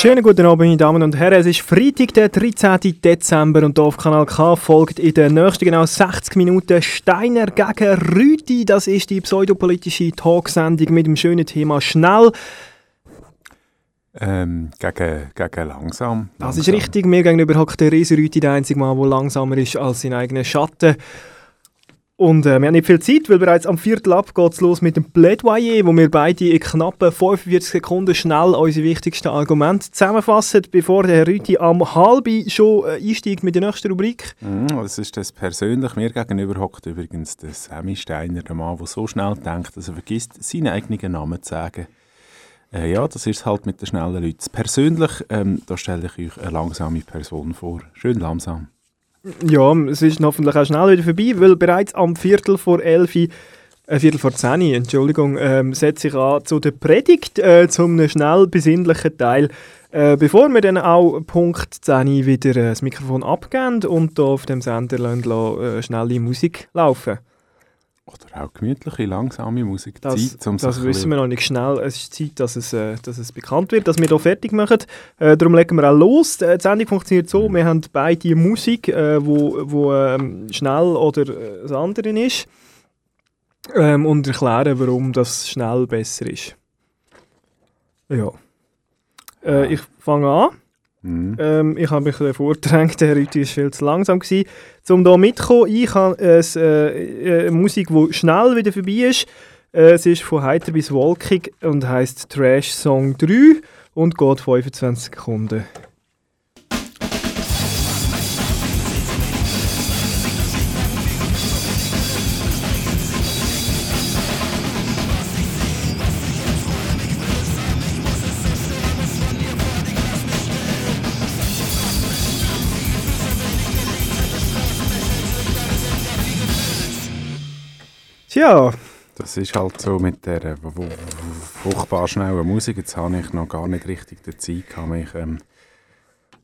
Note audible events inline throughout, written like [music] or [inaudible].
Schönen guten Abend, meine Damen und Herren. Es ist Freitag, der 13. Dezember und hier auf Kanal K folgt in den nächsten genau 60 Minuten Steiner gegen Rüti. Das ist die pseudopolitische Talksendung mit dem schönen Thema Schnell. Ähm, gegen, gegen langsam, Das ist richtig. Mir gegenüber hockt der Riese Rüti, der einzige Mann, der langsamer ist als sein eigener Schatten. Und äh, wir haben nicht viel Zeit, weil bereits am Viertel ab geht es los mit dem Plädoyer, wo wir beide in knappen 45 Sekunden schnell unsere wichtigsten Argumente zusammenfassen, bevor der Herr Rüti am halben schon äh, einsteigt mit der nächsten Rubrik. Mm, das ist das persönlich. Mir gegenüber hockt übrigens der Sammy Steiner, der Mann, der so schnell denkt, dass er vergisst, seinen eigenen Namen zu sagen. Äh, ja, das ist halt mit den schnellen Leuten. Persönlich, ähm, da stelle ich euch eine langsame Person vor. Schön langsam. Ja, es ist hoffentlich auch schnell wieder vorbei, weil bereits am Viertel vor elf, äh, Viertel vor zehn, Entschuldigung, ähm, setze ich an zu der Predigt, äh, zum schnell besinnlichen Teil. Äh, bevor wir dann auch Punkt 10 wieder äh, das Mikrofon abgeben und hier auf dem Sender lassen, äh, schnelle Musik laufen. Oder auch gemütliche, langsame Musik. Das, Zeit, um das wissen wir noch nicht schnell. Es ist Zeit, dass es, äh, dass es bekannt wird, dass wir hier fertig machen. Äh, darum legen wir auch los. Äh, die Sendung funktioniert so, wir haben beide Musik, äh, wo, wo ähm, schnell oder äh, das andere ist. Ähm, und erklären, warum das schnell besser ist. Ja. Äh, ich fange an. Mhm. Ähm, ich habe mich vordrängt, der heute war viel zu langsam. Gewesen. Um hier mitzukommen, ich habe äh, s- äh, Musik, die schnell wieder vorbei ist. Äh, es ist von heiter bis wolkig und heißt Trash Song 3 und geht 25 Sekunden. Tja, Das ist halt so mit der furchtbar schnellen Musik. Jetzt habe ich noch gar nicht richtig die Zeit, gehabt, mich, ähm,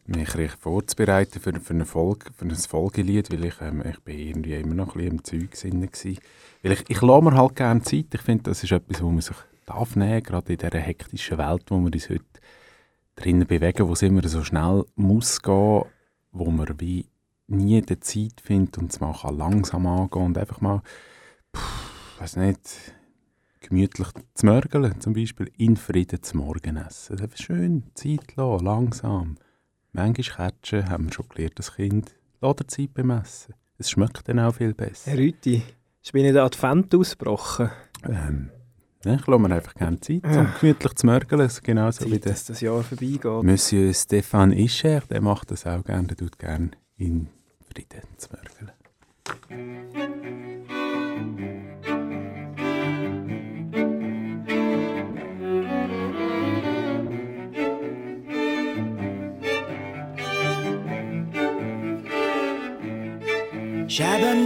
mich richtig vorzubereiten für, für, eine Folge, für ein Folgelied, weil ich, ähm, ich bin irgendwie immer noch ein bisschen im Zeug. Weil ich, ich lasse mir halt gerne Zeit. Ich finde, das ist etwas, wo man sich darf nehmen, gerade in dieser hektischen Welt, wo wir uns heute drinnen bewegen, wo es immer so schnell muss gehen, wo man wie nie die Zeit findet und es mal langsam angehen und einfach mal weiß nicht, gemütlich zu mörgeln, zum Beispiel in Frieden zu Morgen essen. Einfach schön Zeit lassen, langsam. Manchmal Kätschen, haben wir schon gelernt, das Kind, lass dir Zeit beim Essen. Es schmeckt dann auch viel besser. Herr Rüti, ist bei Ihnen der Advent ausgebrochen? Ähm, ne, ich lasse mir einfach gerne Zeit, um gemütlich zu mörgeln, so genauso wie Zeit, der dass das Jahr vorbeigeht. Monsieur Stéphane Ischer, der macht das auch gerne, der tut gerne in Frieden zu mörgeln.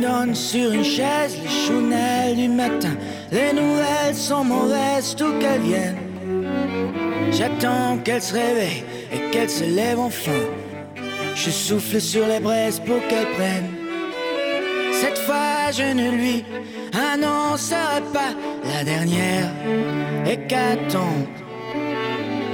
J'abandonne sur une chaise les chounelles du matin. Les nouvelles sont mauvaises, tout qu'elles viennent. J'attends qu'elle se réveille et qu'elle se lève enfin. Je souffle sur les braises pour qu'elle prenne. Cette fois, je ne lui annoncerai pas la dernière hécatombe.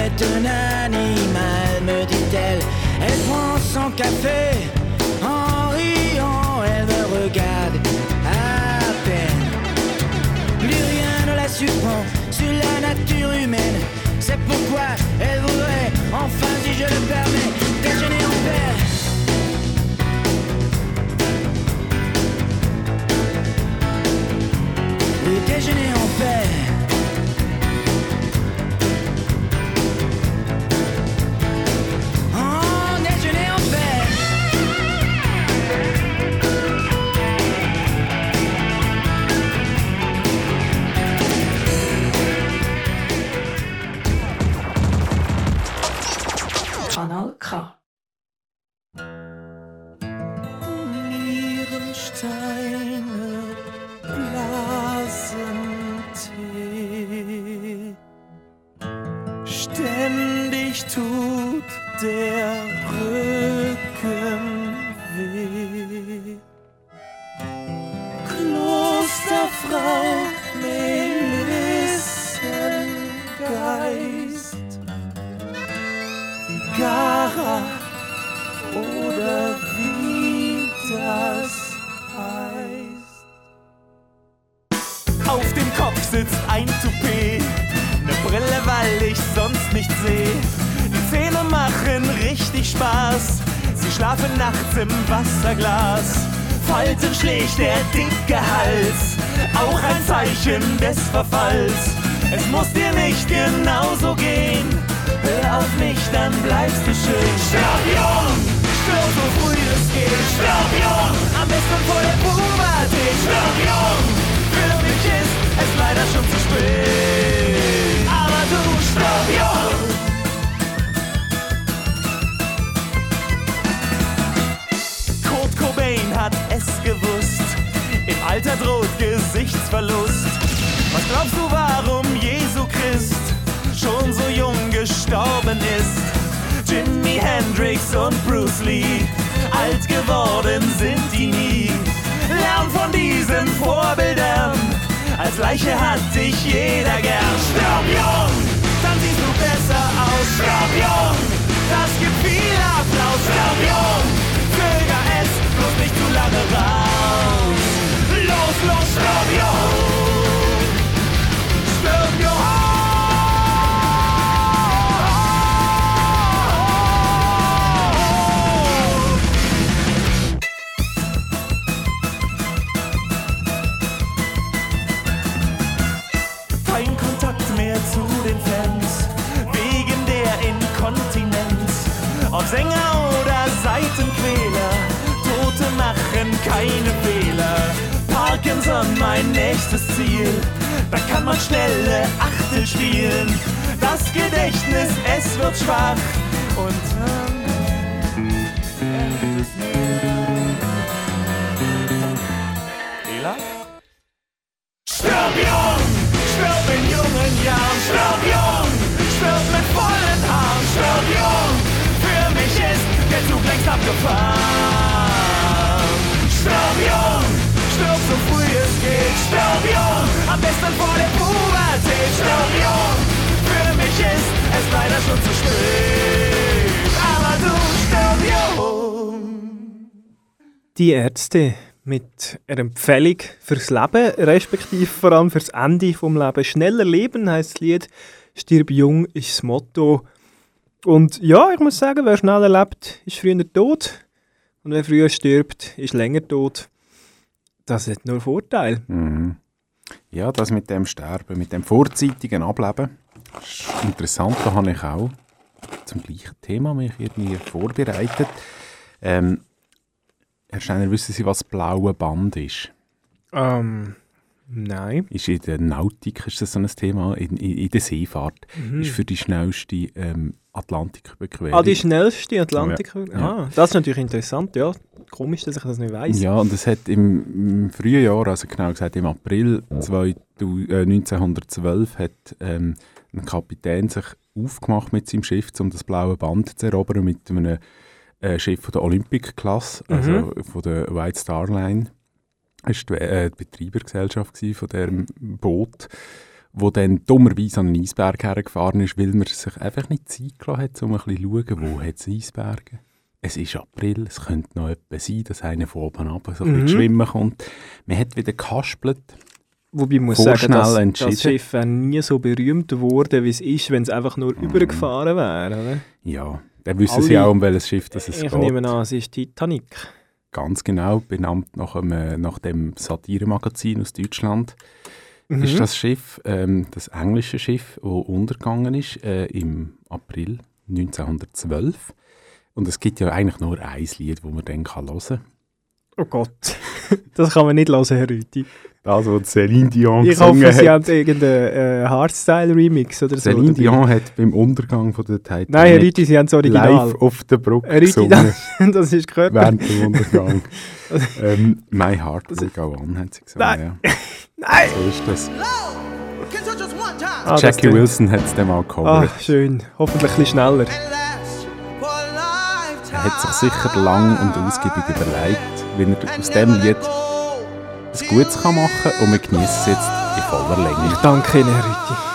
est un animal, me dit-elle. Elle prend son café en riant, elle me regarde à peine. Plus rien ne la surprend sur la nature humaine. C'est pourquoi elle voudrait enfin Die Ärzte mit einer Empfehlung fürs Leben, respektive vor allem fürs Ende vom Leben. Schneller leben heisst das Lied, stirb jung ist das Motto. Und ja, ich muss sagen, wer schneller lebt, ist früher tot. Und wer früher stirbt, ist länger tot. Das hat nur Vorteile. Mhm. Ja, das mit dem Sterben, mit dem vorzeitigen Ableben, ist interessant. Da habe ich auch zum gleichen Thema mich irgendwie vorbereitet. Ähm, Herr Steiner, wissen Sie, was das blaue Band ist? Ähm, nein. Ist in der Nautik ist das so ein Thema, in, in, in der Seefahrt. Mhm. Ist für die schnellste ähm, Atlantiküberquerung. Ah, die schnellste Atlantik. Ja. Ah, das ist natürlich interessant, ja. Komisch, dass ich das nicht weiß. Ja, und es hat im, im frühen Jahr, also genau gesagt im April 2000, äh, 1912, hat ähm, ein Kapitän sich aufgemacht mit seinem Schiff, um das blaue Band zu erobern mit einem äh, Schiff von der Olympic-Klasse, also von der White Star Line. Das war die, äh, die Betreibergesellschaft von diesem Boot, wo dann dummerweise an einen Eisberg hergefahren ist, weil man sich einfach nicht Zeit gelassen hat, um ein bisschen zu schauen, wo es Eisberge. Es ist April, es könnte noch etwas sein, dass einer von oben runter so Mhm. schwimmen kommt. Man hat wieder gehaspelt Wobei ich muss sagen, dass das Schiff wäre nie so berühmt geworden, wie es ist, wenn es einfach nur Mhm. übergefahren wäre. Oder? Ja, dann wissen Alle- sie auch, um welches Schiff das es ich geht. nehme an, es ist Titanic. Ganz genau, benannt nach, einem, nach dem Satiremagazin aus Deutschland. Mhm. ist das Schiff, ähm, das englische Schiff, das untergegangen ist äh, im April 1912. Und es gibt ja eigentlich nur ein Lied, das man dann kann hören kann. Oh Gott, [laughs] das kann man nicht hören, Herr Rüti. Das, was Céline Dion Ich hoffe, gesungen Sie hat. haben irgendeinen äh, Hardstyle-Remix oder so. Céline dabei. Dion hat beim Untergang von der Titanic Nein, Herr Rüti, Sie haben das Original. live auf der Brücke Herr Rüti, gesungen, [laughs] das, das ist gehört. während dem Untergang. [laughs] ähm, My Heart Will Go On, hat sie gesagt. Nein. Ja. Nein! So ist das. Ah, Jackie Wilson hat es dann mal Ah, gecovert. schön. Hoffentlich ein bisschen schneller. Er hat sich sicher lang und ausgiebig überlegt, wie er aus dem Lied ein Gutes machen kann und wir genießen es jetzt in voller Länge. Ich danke Ihnen, Herr Rüti.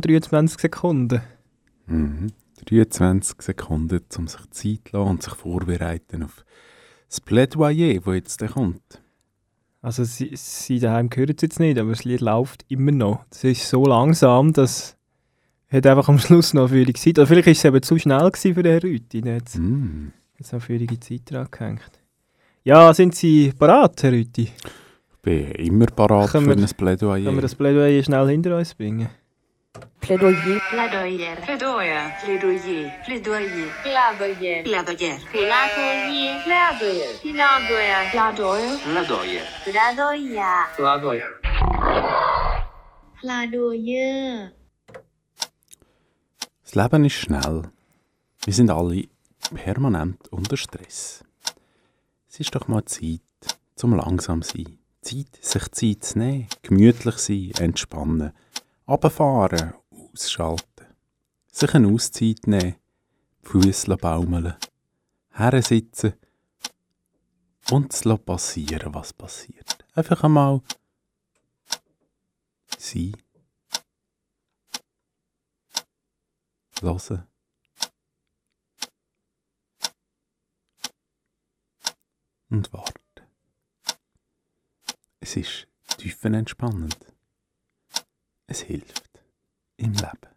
Noch 23 Sekunden. Mhm. 23 Sekunden, um sich Zeit zu lassen und sich vorbereiten auf das Plädoyer, das jetzt kommt. Also sie, sie daheim hören es jetzt nicht, aber das Lied läuft immer noch. Es ist so langsam, dass hat einfach am Schluss noch eine Zeit. Oder vielleicht war es eben zu schnell gewesen für den Herr Rüti. Dann hat es Mm. jetzt noch eine Zeit dran gehängt. Ja, sind Sie parat, Herr Rüti? Ich bin immer parat Können für wir- ein Plädoyer. Können wir das Plädoyer schnell hinter uns bringen? Plädoyer. Plädoyer. Plädoyer. Plädoyer. Plädoyer. Plädoyer. Plädoyer. Plädoyer. Plädoyer. Plädoyer. Plädoyer. Plädoyer. Plädoyer. Das Leben ist schnell. Wir sind alle permanent unter Stress. Es ist doch mal Zeit zum langsam sein. Zeit, sich Zeit zu nehmen, gemütlich sein, entspannen, runterfahren, ausschalten, sich eine Auszeit nehmen, Füße baumeln, hersitzen und es passieren, was passiert. Einfach einmal sein. Hören. Und warten. Es ist tiefenentspannend. Es hilft im Leben.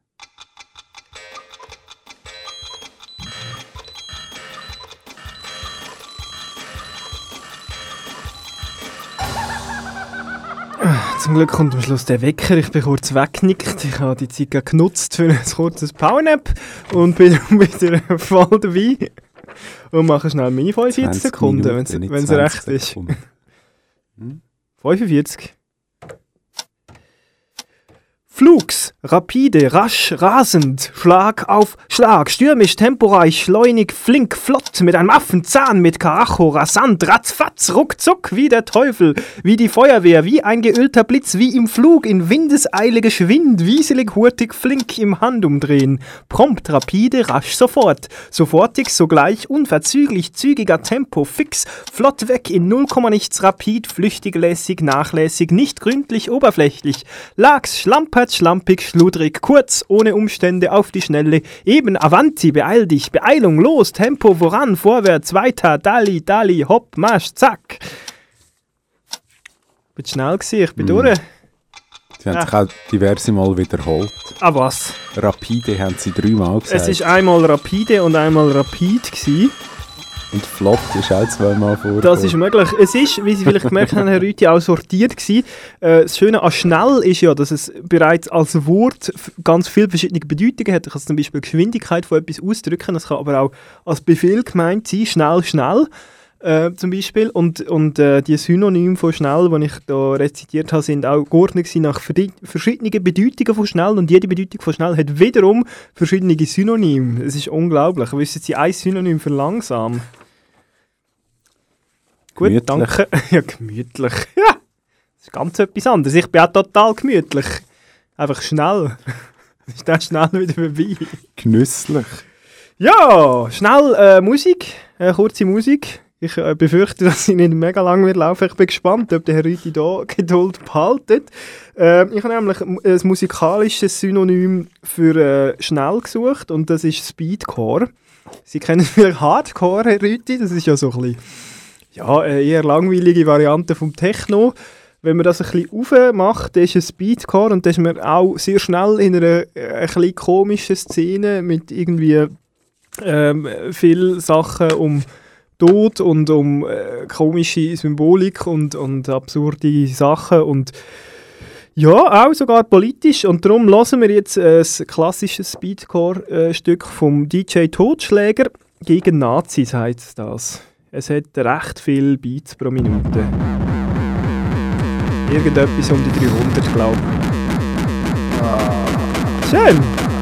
Zum Glück kommt am Schluss der Wecker. Ich bin kurz weggenickt. Ich habe die Zeit genutzt für ein kurzes Powernap und bin [laughs] wieder voll dabei. Und mache schnell meine 45 20 Sekunden, wenn es 20 recht ist. Sekunden. [laughs] 45. Flugs, rapide, rasch, rasend, Schlag auf Schlag, stürmisch, temporeich, schleunig, flink, flott, mit einem Affenzahn, mit Karacho, rasant, ratzfatz, ruckzuck, wie der Teufel, wie die Feuerwehr, wie ein geölter Blitz, wie im Flug, in Windeseile geschwind, wieselig, hurtig, flink im Handumdrehen, prompt, rapide, rasch, sofort, sofortig, sogleich, unverzüglich, zügiger Tempo, fix, flott weg, in 0, nichts, rapid, flüchtig, lässig, nachlässig, nicht gründlich, oberflächlich, lags, schlampert, schlampig, schludrig, kurz, ohne Umstände, auf die Schnelle, eben, avanti, beeil dich, Beeilung, los, Tempo, voran, vorwärts, weiter, dali, dali, hopp, marsch, zack. Bin schnell gewesen, ich bin durch. Sie haben sich auch diverse Mal wiederholt. Ah, was? Rapide haben sie dreimal gesagt. Es ist einmal rapide und einmal rapid gewesen. Und flott ist auch zweimal vor. Das ist möglich. Es ist, wie Sie vielleicht gemerkt haben, Herr Rüthi, auch sortiert gewesen. Äh, das Schöne an schnell ist ja, dass es bereits als Wort ganz viele verschiedene Bedeutungen hat. Ich kann zum Beispiel Geschwindigkeit von etwas ausdrücken. Das kann aber auch als Befehl gemeint sein. Schnell, schnell. Äh, zum Beispiel. Und, und äh, die Synonyme von schnell, die ich da rezitiert habe, sind auch geordnet nach verschiedenen Bedeutungen von schnell. Und jede Bedeutung von schnell hat wiederum verschiedene Synonyme. Es ist unglaublich. Wissen Sie ein Synonym für langsam? Gut, Gemütlich. danke. [laughs] Ja, gemütlich. [laughs] Ja, das ist ganz etwas anderes. Ich bin auch total gemütlich. Einfach schnell. [laughs] ist dann schnell wieder vorbei. Genüsslich. Ja, schnell äh, Musik, äh, kurze Musik. Ich äh, befürchte, dass sie nicht mega lang wird laufen. Ich bin gespannt, ob der Herr Rüthi da Geduld behaltet. Äh, ich habe nämlich ein musikalisches Synonym für äh, schnell gesucht und das ist Speedcore. Sie kennen vielleicht Hardcore, Herr Rüthi, das ist ja so ein bisschen, ja, eine eher langweilige Variante vom Techno. Wenn man das ein bisschen aufmacht, ist es Speedcore und dann ist man auch sehr schnell in einer äh, ein komischen Szene mit irgendwie ähm, viele Sachen um Tod und um äh, komische Symbolik und, und absurde Sachen und ja, auch sogar politisch. Und darum hören wir jetzt äh, ein klassisches Speedcore-Stück vom DJ Totschläger gegen Nazis, heißt das. Es hat recht viel Beats pro Minute. Irgendetwas um die 300, glaube ich. Ah, schön!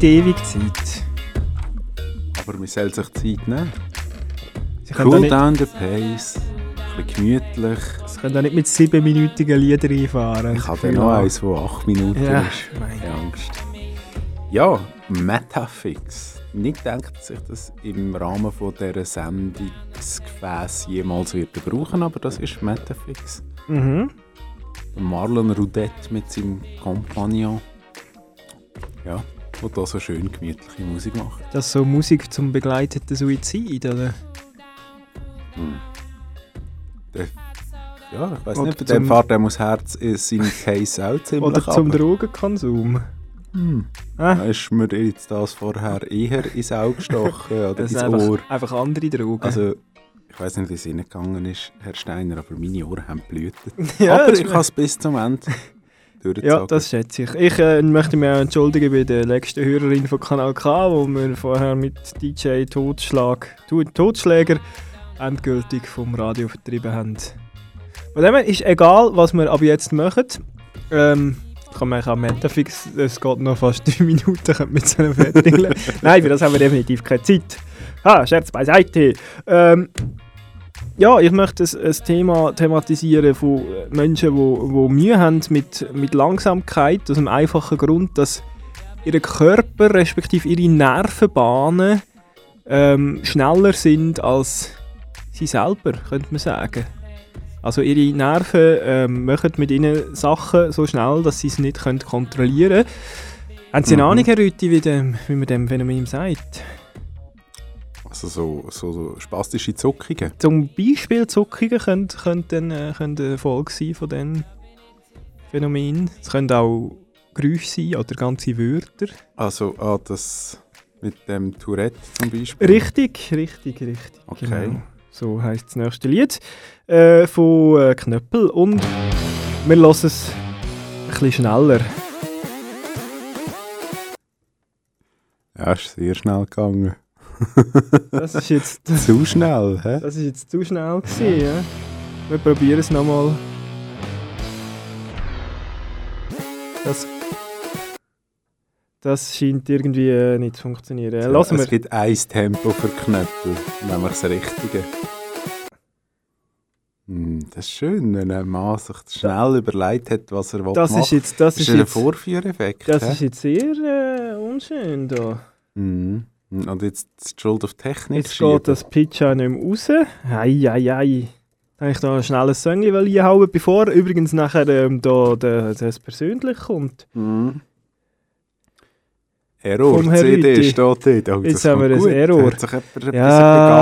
Nicht ewig Zeit. aber man soll sich Zeit nehmen. Sie Cool nicht, down the pace, ein bisschen gemütlich. sie können da nicht mit siebenminütigen Liedern einfahren. Ich habe noch eins, das acht Minuten Ja, ist. Keine Angst. Ja, Metafix. Nicht gedacht, dass ich das im Rahmen von dieser Sendungsgefäß jemals wird brauchen, aber das ist Metafix. Mhm. Marlon Rudet mit seinem Kompagnon. Ja, der da so schön gemütliche Musik macht. Das ist so Musik zum begleiteten Suizid, oder? Der, ja, ich weiß nicht, dem fährt dem aus Herz ist sein Case auch ziemlich Oder zum runter. Drogenkonsum. Hm. Ah, Da ist mir jetzt das vorher eher ins Auge gestochen oder das ins einfach, Ohr. einfach andere Drogen. Also, ich weiß nicht, wie es Ihnen gegangen ist, Herr Steiner, aber meine Ohren haben blühtet. [laughs] ja, aber ich habe es bis zum Ende durchgezogen. Ja, das schätze ich. Ich äh, möchte mich auch entschuldigen bei der letzten Hörerin von Kanal K, wo wir vorher mit DJ Totschlag, Totschläger endgültig vom Radio vertrieben haben. Von dem her ist egal, was wir ab jetzt machen. Ähm, kann man auch Metafix, es geht noch fast [laughs] drei Minuten, könnte man so fertig [laughs] Nein, für das haben wir definitiv keine Zeit. Ah, Scherz beiseite. Ähm, ja, ich möchte ein, ein Thema thematisieren von Menschen, die Mühe haben mit, mit Langsamkeit, aus dem einfachen Grund, dass ihr Körper respektive ihre Nervenbahnen ähm, schneller sind als sie selber, könnte man sagen. Also ihre Nerven ähm, machen mit ihnen Sachen so schnell, dass sie es nicht können kontrollieren können. Haben Sie eine Mhm. Ahnung, Herr Rüthi, wie, dem, wie man dem Phänomen sagt? Also so, so, so spastische Zuckungen. Zum Beispiel Zuckungen können, können, dann, äh, können eine Folge sein von diesem Phänomen. Es können auch Geräusche sein oder ganze Wörter. Also ah, das mit dem Tourette zum Beispiel. Richtig, richtig, richtig. Okay. Genau. So heisst das nächste Lied äh, von äh, Knöppel. Und wir hören es ein bisschen schneller. Ja, ist sehr schnell gegangen. Das ist jetzt, [laughs] Zu schnell, hä? das ist jetzt zu schnell gewesen, ja? Wir probieren es nochmal. Das, das scheint irgendwie äh, nicht zu funktionieren. Lassen es gibt ein Tempo für Knöpfe, nämlich das richtige. Hm, das ist schön, wenn ein Mann sich schnell überlegt hat, was er Das machen ist jetzt, das ist ist ein jetzt, Vorführeffekt. das hä? ist jetzt sehr äh, unschön da. Mhm. Und jetzt die Schuld auf Technik Jetzt schieben. geht das Pitch auch nicht mehr raus. Ei, ei, ei. Habe ich da schnell ein Song einhauen, bevor übrigens nachher ähm, da, da, das persönlich kommt. Mhm. Error, CD Rüthi. steht dort. Oh, Jetzt haben wir ein gut. Error. Hat sich jemand etwas Ja,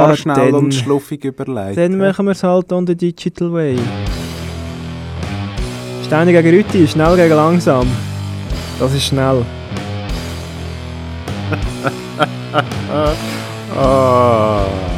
gar schnell dann- und schluffig überlegt. Dann machen wir es halt on the digital way. Steine gegen Rütti, schnell gegen langsam. Das ist schnell. [laughs] ah. [laughs]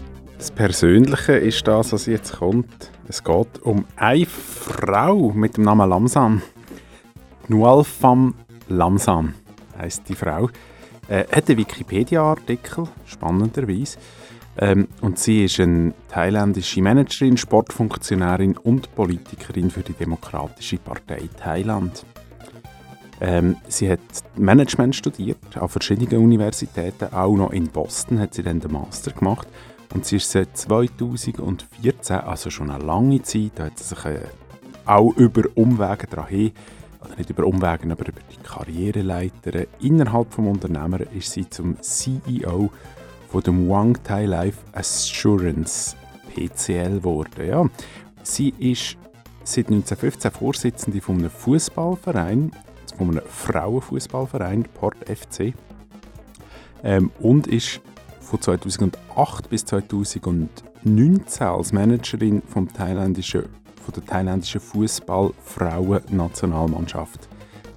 das Persönliche ist das, was jetzt kommt. Es geht um eine Frau mit dem Namen Lamsan. Nual Pham Lamsan heisst die Frau. Äh, hat einen Wikipedia-Artikel, spannenderweise. Ähm, und sie ist eine thailändische Managerin, Sportfunktionärin und Politikerin für die Demokratische Partei Thailand. Ähm, sie hat Management studiert an verschiedenen Universitäten, auch noch in Boston hat sie dann den Master gemacht und sie ist seit 2014, also schon eine lange Zeit, da hat sie sich äh, auch über Umwege dahin, oder nicht über Umwege, aber über die Karriereleiter innerhalb des Unternehmens ist sie zum CEO von dem Wang Life Assurance PCL geworden. Ja. Sie ist seit 1915 Vorsitzende von einem Fußballverein, von einem Frauenfußballverein, Port FC, ähm, und ist von 2008 bis 2019 als Managerin vom thailändischen, von der thailändischen Fußball-Frauen-Nationalmannschaft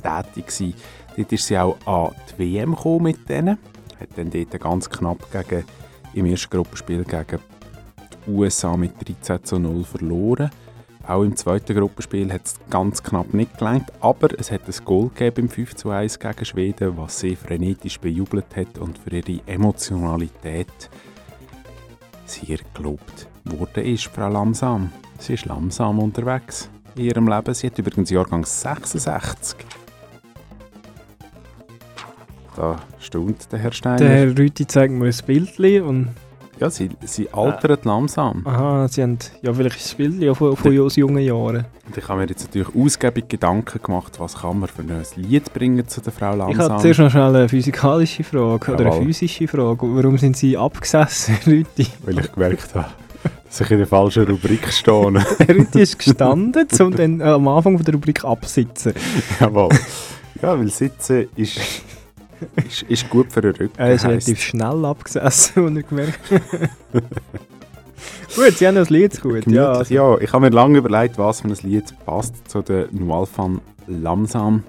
tätig gewesen. Dort ist sie auch an die WM gekommen mit denen, hat dann dort ganz knapp gegen, im ersten Gruppenspiel gegen die USA mit 13 zu 0 verloren. Auch im zweiten Gruppenspiel hat es ganz knapp nicht gelangt, aber es hat ein Goal gegeben im 5 zu 1 gegen Schweden, was sie frenetisch bejubelt hat und für ihre Emotionalität sehr gelobt wurde ist, Frau Lamsam. Sie ist langsam unterwegs in ihrem Leben. Sie hat übrigens Jahrgang 66. Da staunt der Herr Steiner. Der Herr Rüti zeigt mir ein Bild und ja, sie, sie altert langsam. Aha, sie haben ja vielleicht ein Bild ja von, von aus jungen Jahren. Und ich habe mir jetzt natürlich ausgiebig Gedanken gemacht, was kann man für ein Lied bringen zu der Frau Langsam. Ich habe zuerst noch schnell eine physikalische Frage oder eine physische Frage. Warum sind Sie abgesessen, [laughs] Rüti? Weil ich gemerkt habe, dass ich in der falschen Rubrik stehe. [laughs] Rüti ist gestanden, um dann äh, am Anfang der Rubrik absitzen. [laughs] Jawohl. Ja, weil Sitzen ist ist, ist gut für den Rücken. Er ist relativ schnell abgesessen [laughs] und nicht gemerkt. gut, sie haben das Lied gut. Ja, also, ja, ich habe mir lange überlegt, was für ein Lied passt zu der Noal van Lamsam.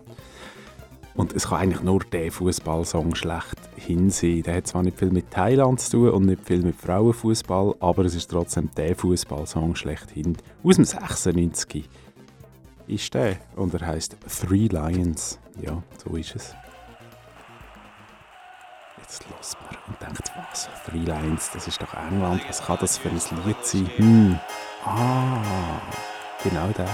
Und es kann eigentlich nur der Fußballsong schlecht hin sein. Der hat zwar nicht viel mit Thailand zu tun und nicht viel mit Frauenfußball, aber es ist trotzdem der Fußballsong schlechthin. Aus dem 96 ist der und er heißt Three Lions. Ja, so ist es. Jetzt los man und denkt, was? Three Lions, das ist doch England. Was kann das für ein Lied sein? Hm. Ah, genau der.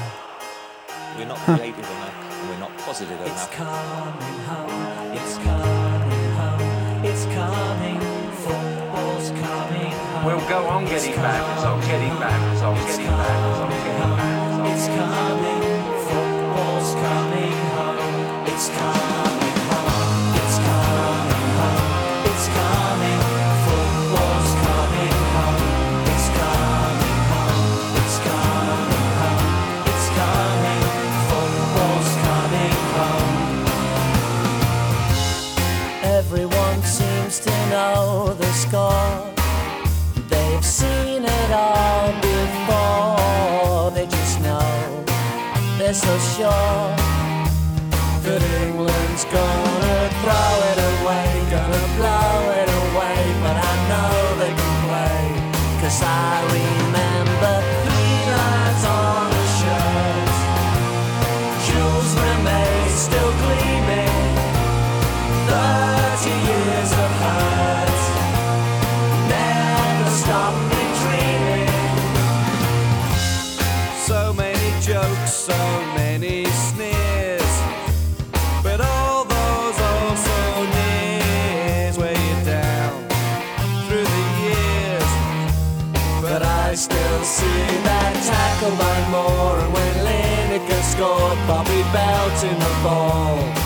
We're not creative enough, we're not positive enough. It's coming home, it's coming home, it's coming, football's coming home. We'll go on getting back, result, getting back, result, getting back, result, getting back. It's coming, football's coming home, it's coming score. They've seen it all before. They just know they're so sure that England's gonna throw it away, gonna blow it away. But I know they can play, cause I belt in the fall.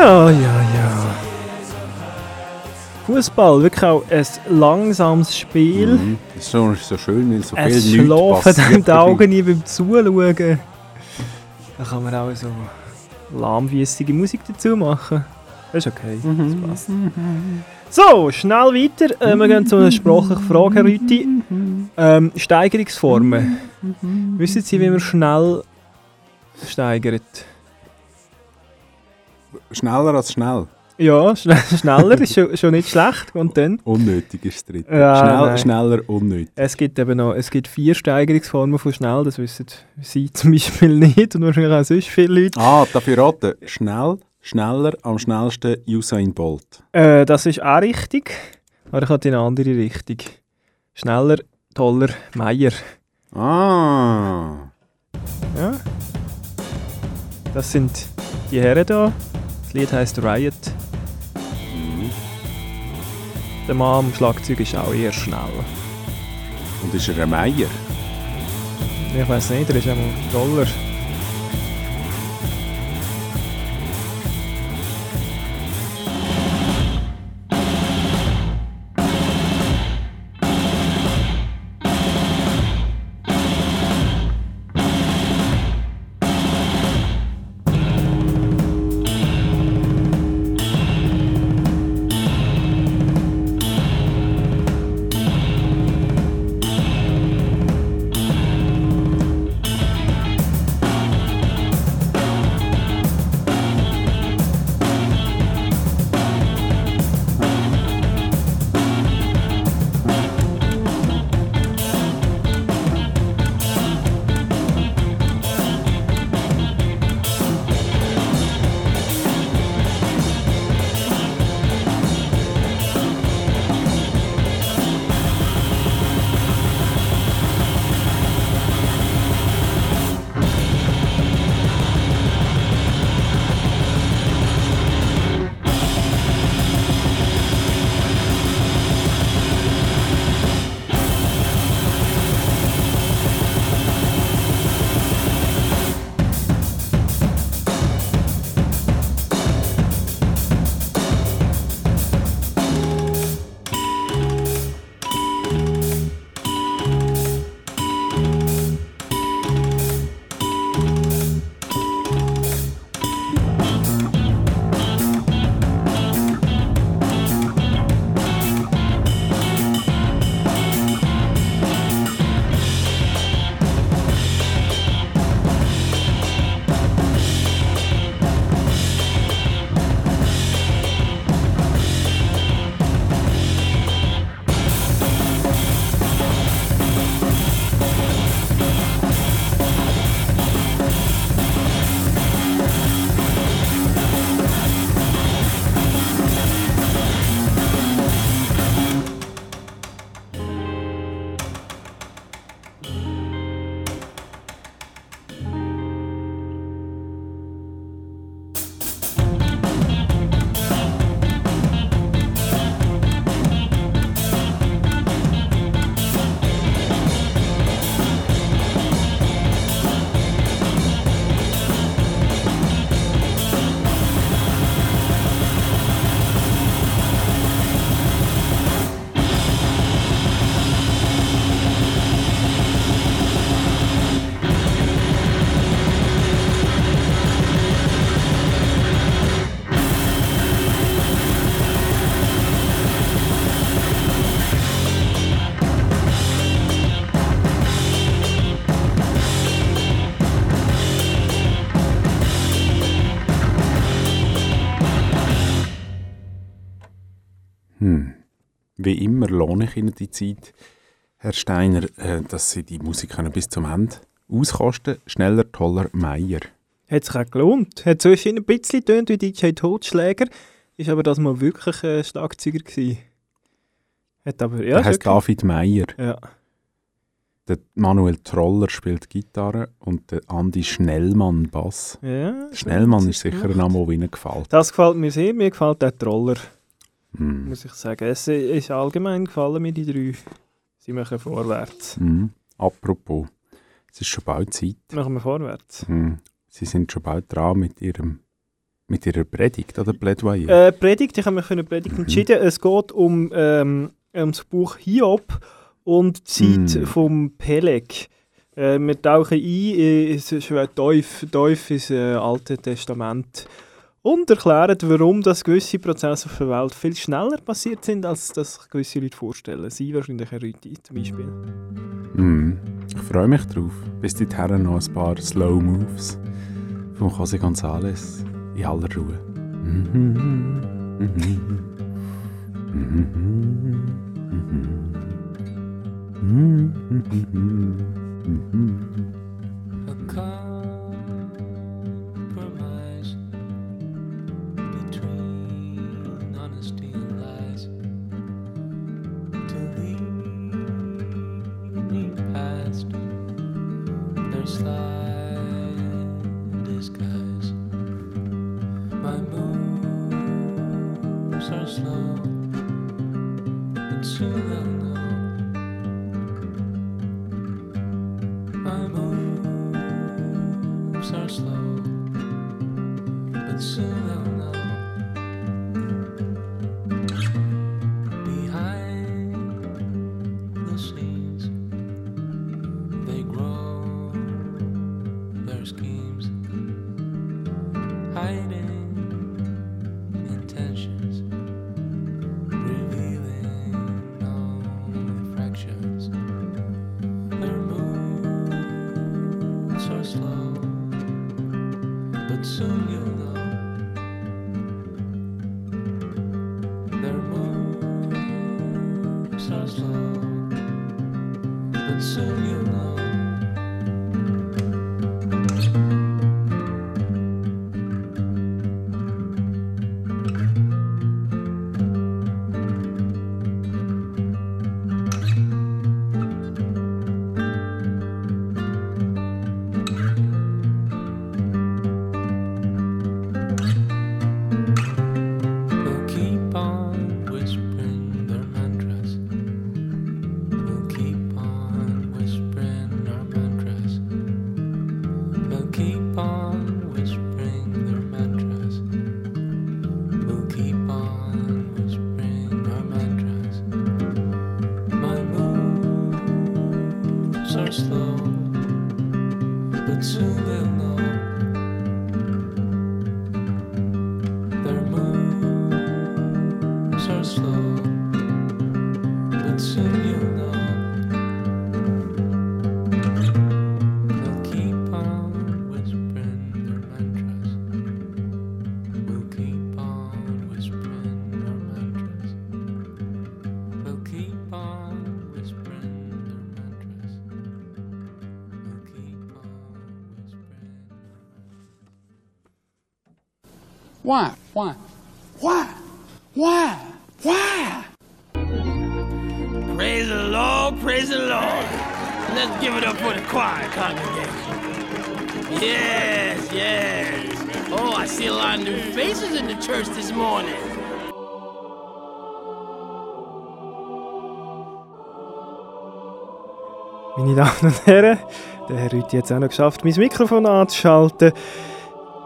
Ja, ja, ja. Fußball, wirklich auch ein langsames Spiel. Mhm. Das ist so, so schön, weil so viel Es nichts schlafen passiert einem die. Augen nie beim Zuschauen. Da kann man auch so lahmwiessige Musik dazu machen. Das ist okay, Mhm. das passt. So, schnell weiter. Äh, wir gehen zu einer sprachlichen Frage, Herr Rüti. Ähm, Steigerungsformen. Wissen Sie, wie man schnell steigert? Schneller als schnell. Ja, schn [laughs] schneller ist schon, schon nicht schlecht. Und dann? Unnötig ist das dritte. Ja, Schnell, nein. schneller, unnötig. Es gibt eben noch es gibt vier Steigerungsformen von schnell, das wissen Sie [laughs] zum Beispiel nicht und wahrscheinlich auch sonst viele Leute. Ah, dafür raten. Schnell, schneller, am schnellsten Usain Bolt. Äh, das ist auch richtig, aber ich habe in eine andere Richtung. Schneller, toller, Meier. Ah. Ja. Das sind die Herren da. Das Lied heißt Riot. Der Mann am Schlagzeug ist auch eher schnell. Und ist er ein Meier? Ich weiß nicht, der ist einmal toller. Wie immer lohne ich Ihnen die Zeit, Herr Steiner, äh, dass Sie die Musik können bis zum Ende auskosten Schneller, toller, Meier. Hat sich auch gelohnt. Hat zwischen ein bisschen tönt wie DJ Totschläger, ist aber das mal wirklich ein Schlagzeuger gewesen. Hat aber, ja, Der okay. David Meier. Ja. Der Manuel Troller spielt Gitarre und der Andi Schnellmann Bass. Ja, Schnellmann ist er sicher ein. Name, der Ihnen gefällt. Das gefällt mir sehr, mir gefällt der Troller, Hm. muss ich sagen. Es ist allgemein gefallen mir die drei. Sie machen vorwärts. Mhm. Apropos, es ist schon bald Zeit. Machen wir vorwärts. Mhm. Sie sind schon bald dran mit, ihrem, mit Ihrer Predigt oder Plädoyer. Äh, Predigt, ich habe mich für eine Predigt entschieden. Es geht um, ähm, um das Buch Hiob und die Zeit Mm. vom Peleg. Äh, wir tauchen ein in es ist Teuf, Teuf ins äh, Alte Testament und erklären, warum das gewisse Prozesse auf der Welt viel schneller passiert sind, als das sich gewisse Leute vorstellen. Sie wahrscheinlich Rüti zum Beispiel. Mhm. Ich freue mich drauf. Bis dahin noch ein paar Slow Moves von José González in aller Ruhe. Mhm. Mhm. Mhm. Mhm. Mhm. A compromise soon Why? Why? Why? Why? Why? Praise the Lord, praise the Lord. Let's give it up for the choir congregation. Yes, yes. Oh, I see a lot of new faces in the church this morning. Meine Damen und Herren, der Herr Rüthi hat es auch noch geschafft, mein Mikrofon anzuschalten.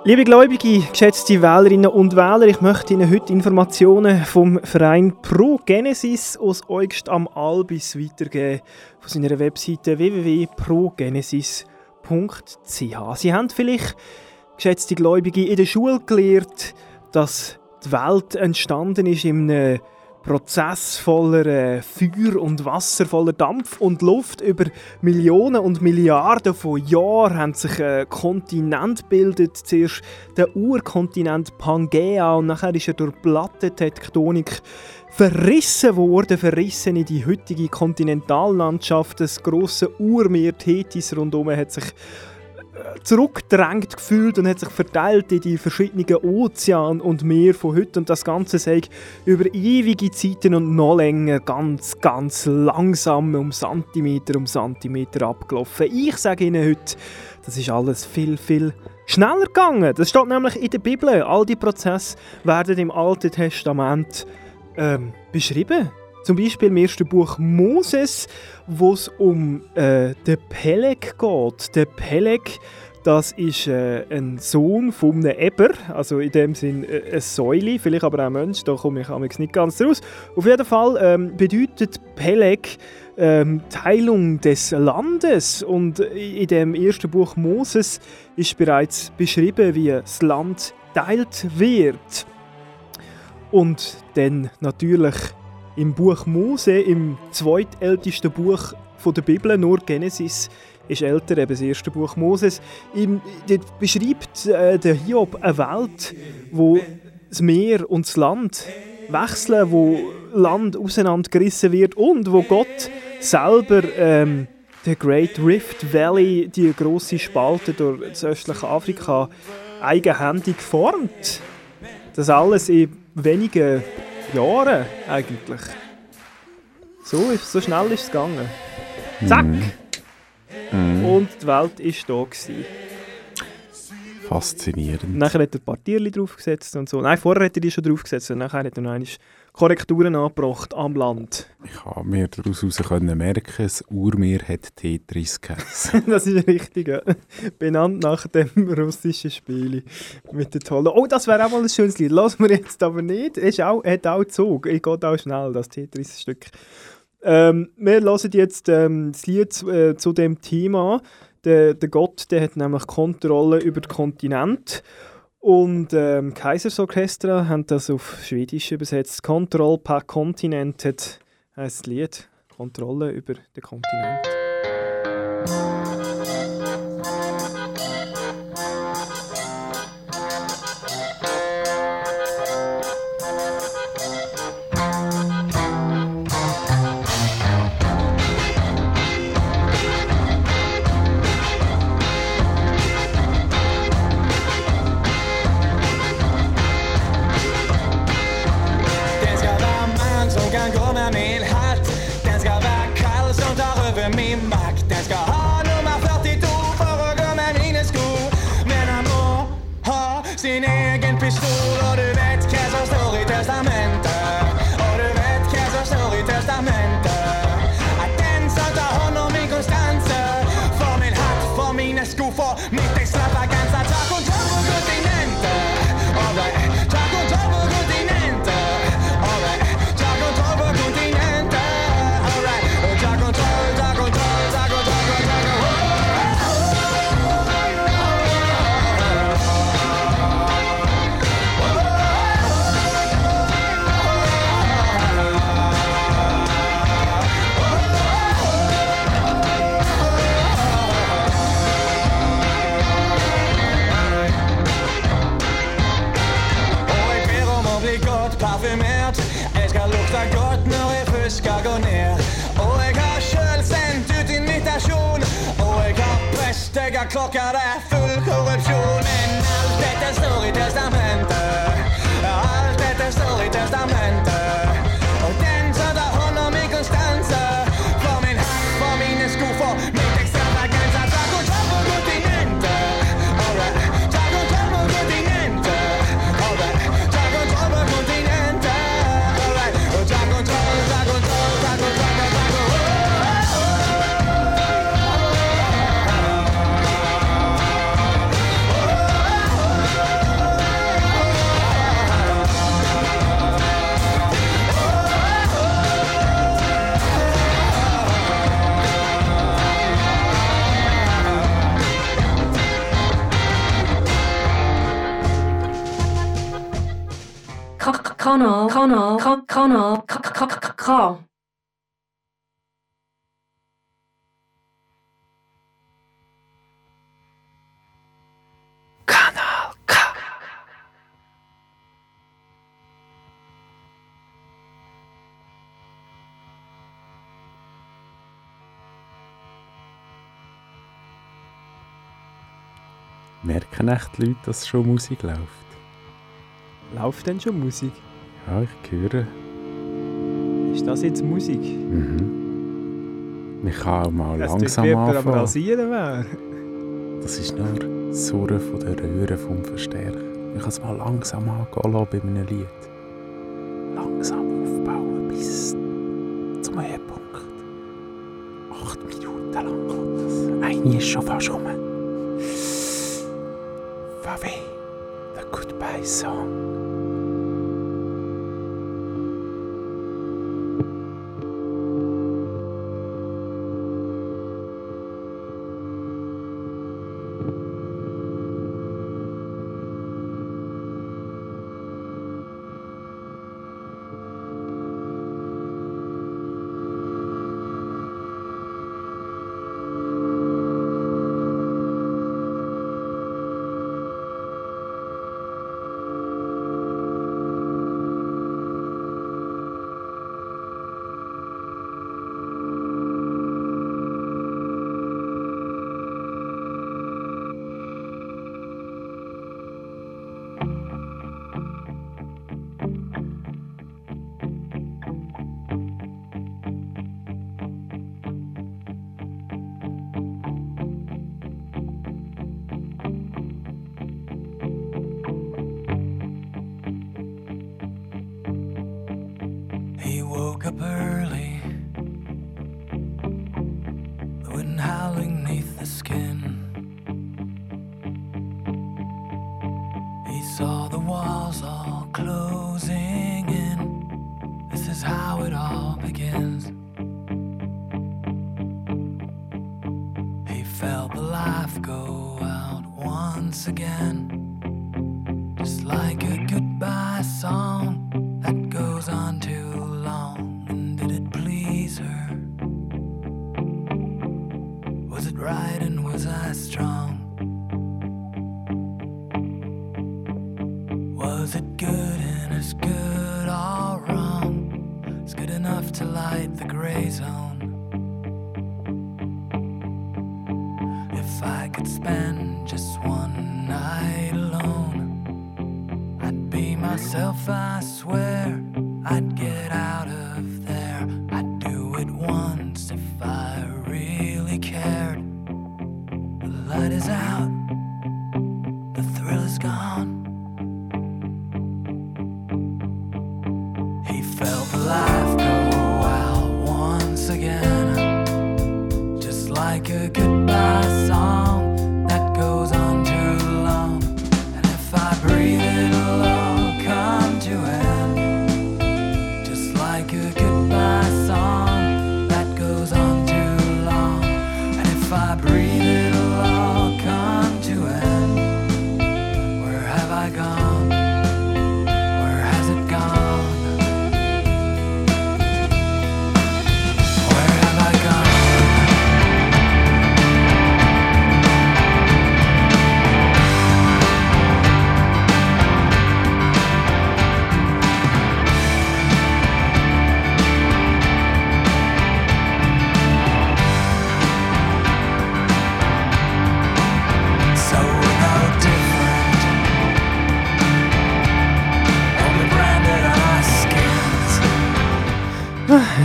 Liebe Gläubige, geschätzte Wählerinnen und Wähler, ich möchte Ihnen heute Informationen vom Verein Pro Genesis aus Eugst am Albis weitergeben, von seiner Webseite www.progenesis.ch. Sie haben vielleicht, geschätzte Gläubige, in der Schule gelernt, dass die Welt entstanden ist in einem Prozess voller äh, Feuer und Wasser, voller Dampf und Luft. Über Millionen und Milliarden von Jahren haben sich äh, Kontinent gebildet. Zuerst der Urkontinent Pangea und nachher ist er durch Plattentektonik verrissen worden, verrissen in die heutige Kontinentallandschaft. Das große Urmeer Tethys rundum hat sich zurückgedrängt gefühlt und hat sich verteilt in die verschiedenen Ozeane und Meer von heute und das Ganze sei über ewige Zeiten und noch länger ganz, ganz langsam um Zentimeter um Zentimeter abgelaufen. Ich sage Ihnen heute, das ist alles viel, viel schneller gegangen. Das steht nämlich in der Bibel. All die Prozesse werden im Alten Testament ähm, beschrieben. Zum Beispiel im ersten Buch Moses, wo es um äh, den Peleg geht. Der Peleg, das ist äh, ein Sohn von einem Eber, also in dem Sinn äh, eine Säule, vielleicht aber auch ein Mensch, da komme ich amigs nicht ganz raus. Auf jeden Fall ähm, bedeutet Peleg ähm, Teilung des Landes und in dem ersten Buch Moses ist bereits beschrieben, wie das Land teilt wird. Und dann natürlich im Buch Mose, im zweitältesten Buch der Bibel, nur Genesis ist älter, eben das erste Buch Moses. Im, dort beschreibt äh, der Hiob eine Welt, wo das Meer und das Land wechseln, wo Land auseinandergerissen wird und wo Gott selber ähm, der Great Rift Valley, die große Spalte durch das östliche Afrika, eigenhändig formt. Das alles in wenigen Jahren eigentlich. So, so schnell ist es gegangen. Zack! Mhm. Und die Welt war da. Gewesen. Faszinierend. Nachher hat er ein paar Tierchen draufgesetzt und so. Nein, vorher hat er die schon draufgesetzt und nachher hat er noch Korrekturen angebracht am Land. Ich habe mir daraus können merken, das Urmeer hat Tetris geheißen. [laughs] das ist richtig, ja. Benannt nach dem russischen Spiel mit den tollen... Oh, das wäre auch mal ein schönes Lied. Lassen wir jetzt aber nicht. Es auch, hat auch Zug. Ich geht auch schnell, das Tetris-Stück. Ähm, wir hören jetzt ähm, das Lied äh, zu dem Thema. Der, der Gott der hat nämlich Kontrolle über den Kontinent. Und ähm, Kaisers Orchestra haben das auf Schwedisch übersetzt. Control per Kontinent das Lied. Kontrolle über den Kontinent. Kanal, Kanal, Ka- Kanal, Ka- Ka- Ka- K. Merken echt die Leute, dass schon Musik läuft? Läuft denn schon Musik? Ja, ich höre. Ist das jetzt Musik? Mhm. Ich kann auch mal Es langsam aber am anfangen. Rasieren wäre. Das ist nur das Surren von der Röhre vom Verstärker. Ich kann es mal langsam angehen bei einem Lied. Langsam aufbauen bis zum Höhepunkt. Acht Minuten lang geht das. Eine ist schon fast rum. Fabi, the Goodbye Song.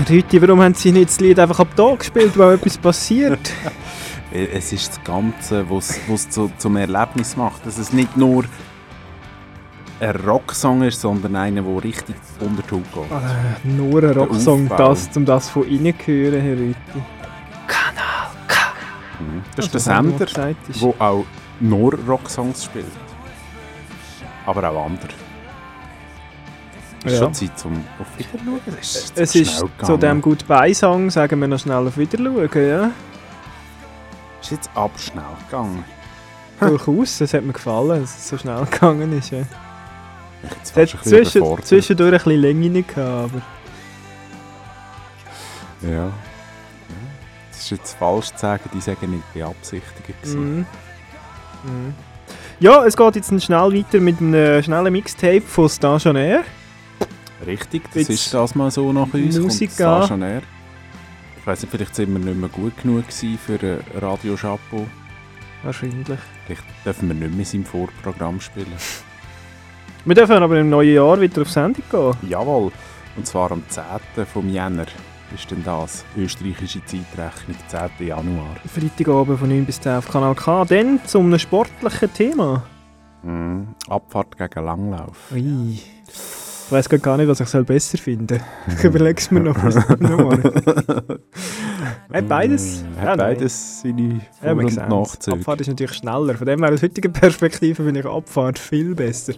Rüti, warum haben sie nicht das Lied einfach ab da gespielt, weil etwas passiert? [laughs] Es ist das Ganze, was es zu, zum Erlebnis macht. Dass es nicht nur ein Rocksong ist, sondern einer, der richtig unter die Haut geht. Äh, nur ein Rocksong, das, um das von innen zu hören, Herr Rüti. Mhm. Das ist Das, der Sender, der auch nur Rocksongs spielt. Aber auch andere. Es ist Ja. schon Zeit zum auf Wiederschauen. Es ist, Es zu ist zu dem. Goodbye-Song, sagen wir noch schnell auf Wiederschauen, ja? Es ist jetzt abschnell gegangen. Durchaus, es hat mir gefallen, dass es so schnell gegangen ist. Ja. Es hat zwischen, zwischendurch ein bisschen Länge nicht gehabt, aber... Ja. Es ist jetzt falsch zu sagen, die sagen nicht beabsichtigt. Mhm. Mhm. Ja, es geht jetzt schnell weiter mit einem schnellen Mixtape von Stationaire. Richtig, das Jetzt ist das mal so nach uns. Musik kommt stationär. Ich weiss nicht, vielleicht sind wir nicht mehr gut genug für ein Radio Chapeau. Wahrscheinlich. Vielleicht dürfen wir nicht mehr sein Vorprogramm spielen. [laughs] Wir dürfen aber im neuen Jahr wieder auf Sendung gehen. Jawohl. Und zwar am 10. vom Jänner ist denn das. Österreichische Zeitrechnung, 10. Januar. Freitagabend von 9 bis 10 auf Kanal K. Dann zu einem sportlichen Thema. Mhm. Abfahrt gegen Langlauf. Ui. Ich weiss grad gar nicht, was ich soll besser finden Ich überlege es mir noch. [laughs] nochmal. Hat beides. Hat Ja, nein. beides seine Ja, Vor- wir und. Nachzüge. Abfahrt ist natürlich schneller. Von dem her, aus heutiger Perspektive finde ich Abfahrt viel besser.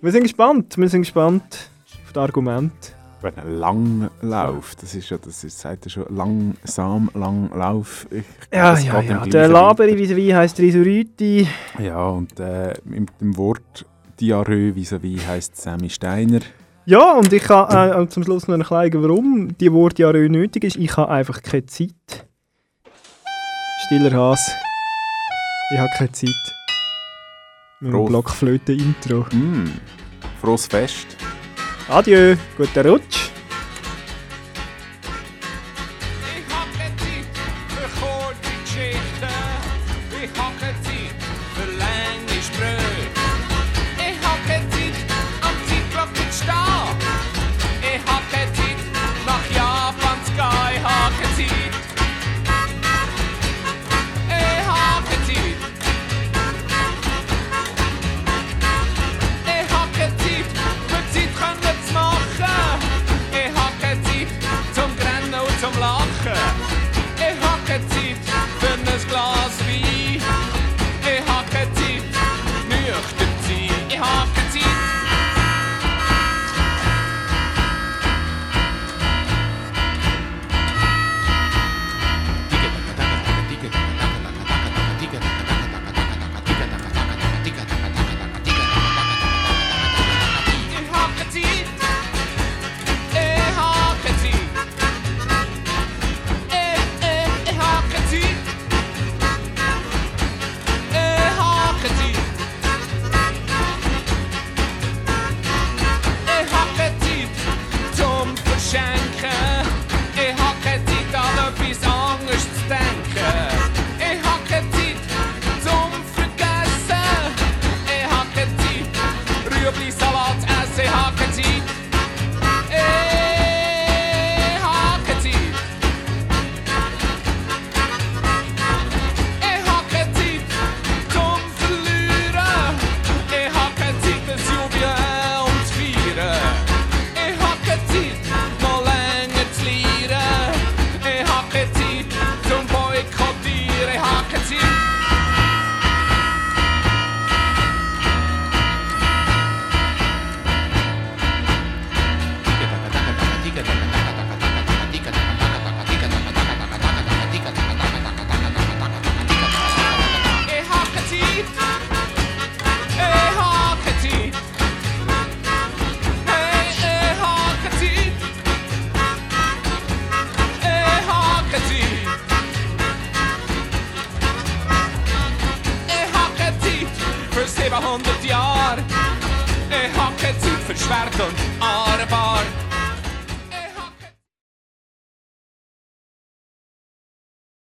Wir sind gespannt. Wir sind gespannt auf die Argumente. Wenn er lang läuft, das ist ja, das ist, sagt er schon, langsam, lang Lauf. Ich, Ja, das ja, ja. Der Laberi vis-à-vis heisst Risuriti. Ja, und äh, mit dem Wort Diarrhoe vis-à-vis heisst Sammy Steiner. Ja, und ich habe äh, zum Schluss noch erklären, warum die Wort ja nötig ist. Ich habe einfach keine Zeit. Stiller Has. Ich habe keine Zeit. Mit dem. Blockflöte-Intro. Mm. Frohes Fest. Adieu, guten Rutsch.